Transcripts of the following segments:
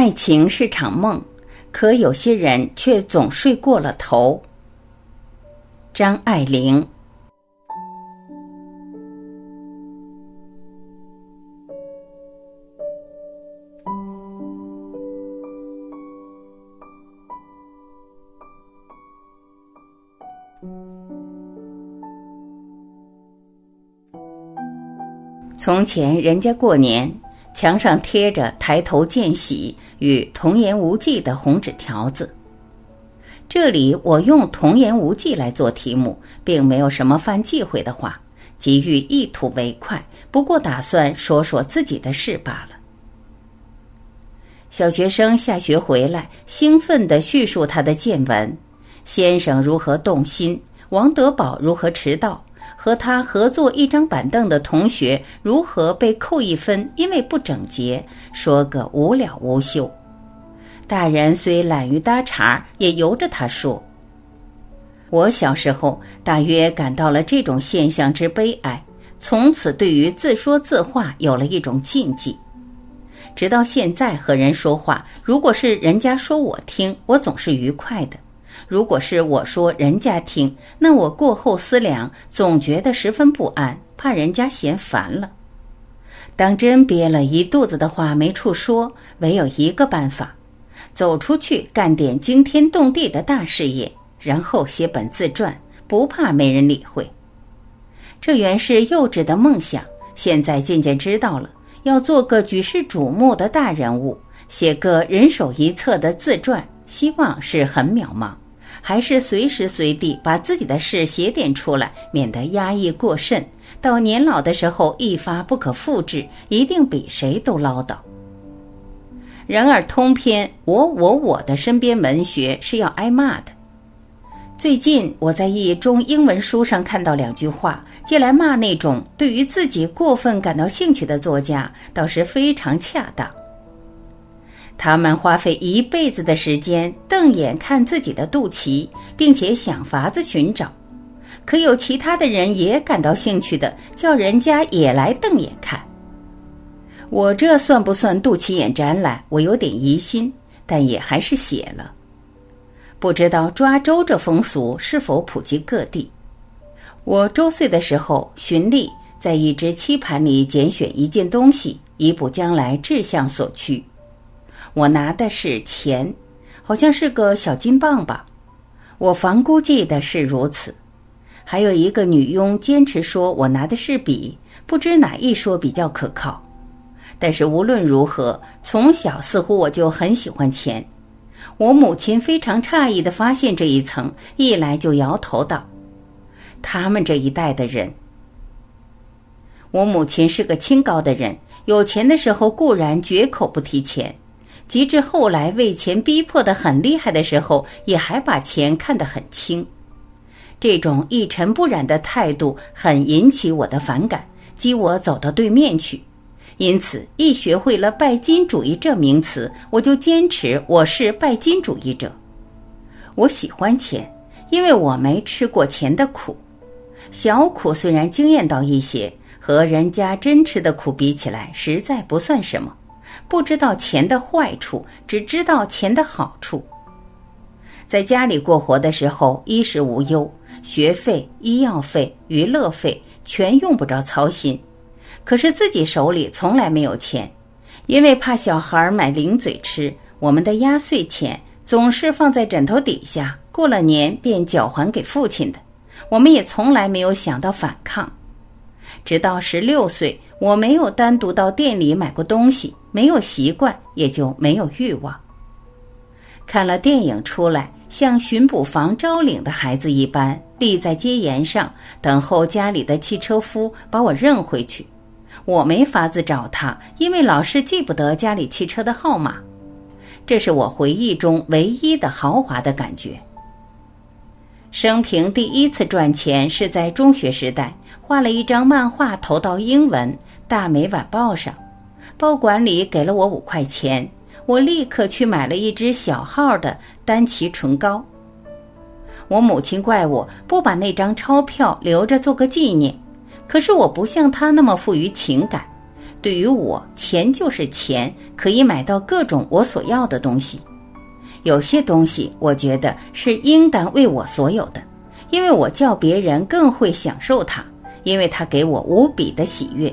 爱情是场梦，可有些人却总睡过了头。张爱玲。从前，人家过年。墙上贴着“抬头见喜”与“童言无忌”的红纸条子。这里我用“童言无忌”来做题目，并没有什么犯忌讳的话，急于一吐为快，不过打算说说自己的事罢了。小学生下学回来，兴奋地叙述他的见闻：先生如何动心，王德宝如何迟到。和他合作一张板凳的同学如何被扣一分？因为不整洁，说个无了无休。大人虽懒于搭茬，也由着他说。我小时候大约感到了这种现象之悲哀，从此对于自说自话有了一种禁忌。直到现在和人说话，如果是人家说我听，我总是愉快的。如果是我说人家听，那我过后思量，总觉得十分不安，怕人家嫌烦了。当真憋了一肚子的话没处说，唯有一个办法：走出去干点惊天动地的大事业，然后写本自传，不怕没人理会。这原是幼稚的梦想，现在渐渐知道了，要做个举世瞩目的大人物，写个人手一册的自传，希望是很渺茫。还是随时随地把自己的事写点出来，免得压抑过甚。到年老的时候一发不可复制，一定比谁都唠叨。然而，通篇我我我的身边文学是要挨骂的。最近我在一中英文书上看到两句话，借来骂那种对于自己过分感到兴趣的作家，倒是非常恰当。他们花费一辈子的时间瞪眼看自己的肚脐，并且想法子寻找，可有其他的人也感到兴趣的，叫人家也来瞪眼看。我这算不算肚脐眼展览？我有点疑心，但也还是写了。不知道抓周这风俗是否普及各地？我周岁的时候，循例在一只漆盘里拣选一件东西，以补将来志向所趋。我拿的是钱，好像是个小金棒吧。我房估计的是如此。还有一个女佣坚持说我拿的是笔，不知哪一说比较可靠。但是无论如何，从小似乎我就很喜欢钱。我母亲非常诧异的发现这一层，一来就摇头道：“他们这一代的人。”我母亲是个清高的人，有钱的时候固然绝口不提钱。及至后来为钱逼迫的很厉害的时候，也还把钱看得很轻。这种一尘不染的态度很引起我的反感，激我走到对面去。因此，一学会了拜金主义这名词，我就坚持我是拜金主义者。我喜欢钱，因为我没吃过钱的苦。小苦虽然惊艳到一些，和人家真吃的苦比起来，实在不算什么。不知道钱的坏处，只知道钱的好处。在家里过活的时候，衣食无忧，学费、医药费、娱乐费全用不着操心。可是自己手里从来没有钱，因为怕小孩买零嘴吃，我们的压岁钱总是放在枕头底下，过了年便缴还给父亲的。我们也从来没有想到反抗。直到十六岁，我没有单独到店里买过东西。没有习惯，也就没有欲望。看了电影出来，像巡捕房招领的孩子一般，立在街沿上等候家里的汽车夫把我认回去。我没法子找他，因为老是记不得家里汽车的号码。这是我回忆中唯一的豪华的感觉。生平第一次赚钱是在中学时代，画了一张漫画投到英文《大美晚报》上。报馆里给了我五块钱，我立刻去买了一支小号的丹奇唇膏。我母亲怪我不把那张钞票留着做个纪念，可是我不像她那么富于情感，对于我，钱就是钱，可以买到各种我所要的东西。有些东西，我觉得是应当为我所有的，因为我叫别人更会享受它，因为它给我无比的喜悦。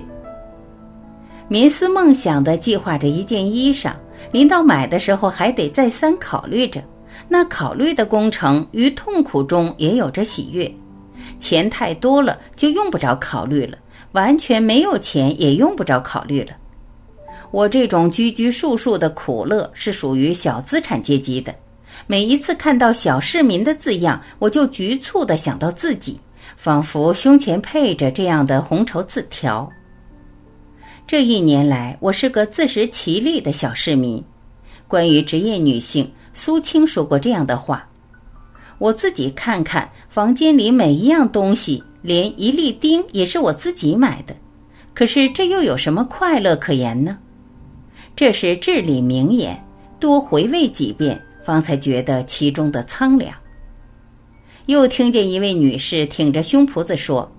冥思梦想的计划着一件衣裳，临到买的时候还得再三考虑着。那考虑的工程与痛苦中也有着喜悦。钱太多了就用不着考虑了，完全没有钱也用不着考虑了。我这种拘拘束束的苦乐是属于小资产阶级的。每一次看到“小市民”的字样，我就局促地想到自己，仿佛胸前配着这样的红绸字条。这一年来，我是个自食其力的小市民。关于职业女性，苏青说过这样的话：“我自己看看房间里每一样东西，连一粒钉也是我自己买的。可是这又有什么快乐可言呢？”这是至理名言，多回味几遍，方才觉得其中的苍凉。又听见一位女士挺着胸脯子说：“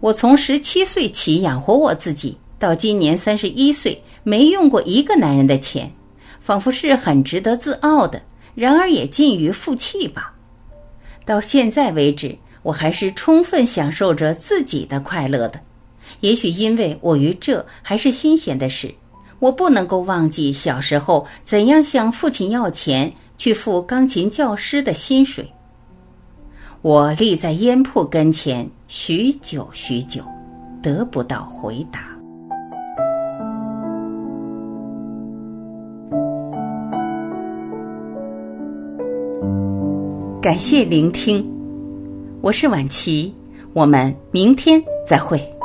我从十七岁起养活我自己，到今年三十一岁，没用过一个男人的钱，仿佛是很值得自傲的。然而也近于负气吧。到现在为止，我还是充分享受着自己的快乐的。也许因为我与这还是新鲜的事。”我不能够忘记小时候怎样向父亲要钱去付钢琴教师的薪水。我立在烟铺跟前许久许久，得不到回答。感谢聆听，我是婉琪，我们明天再会。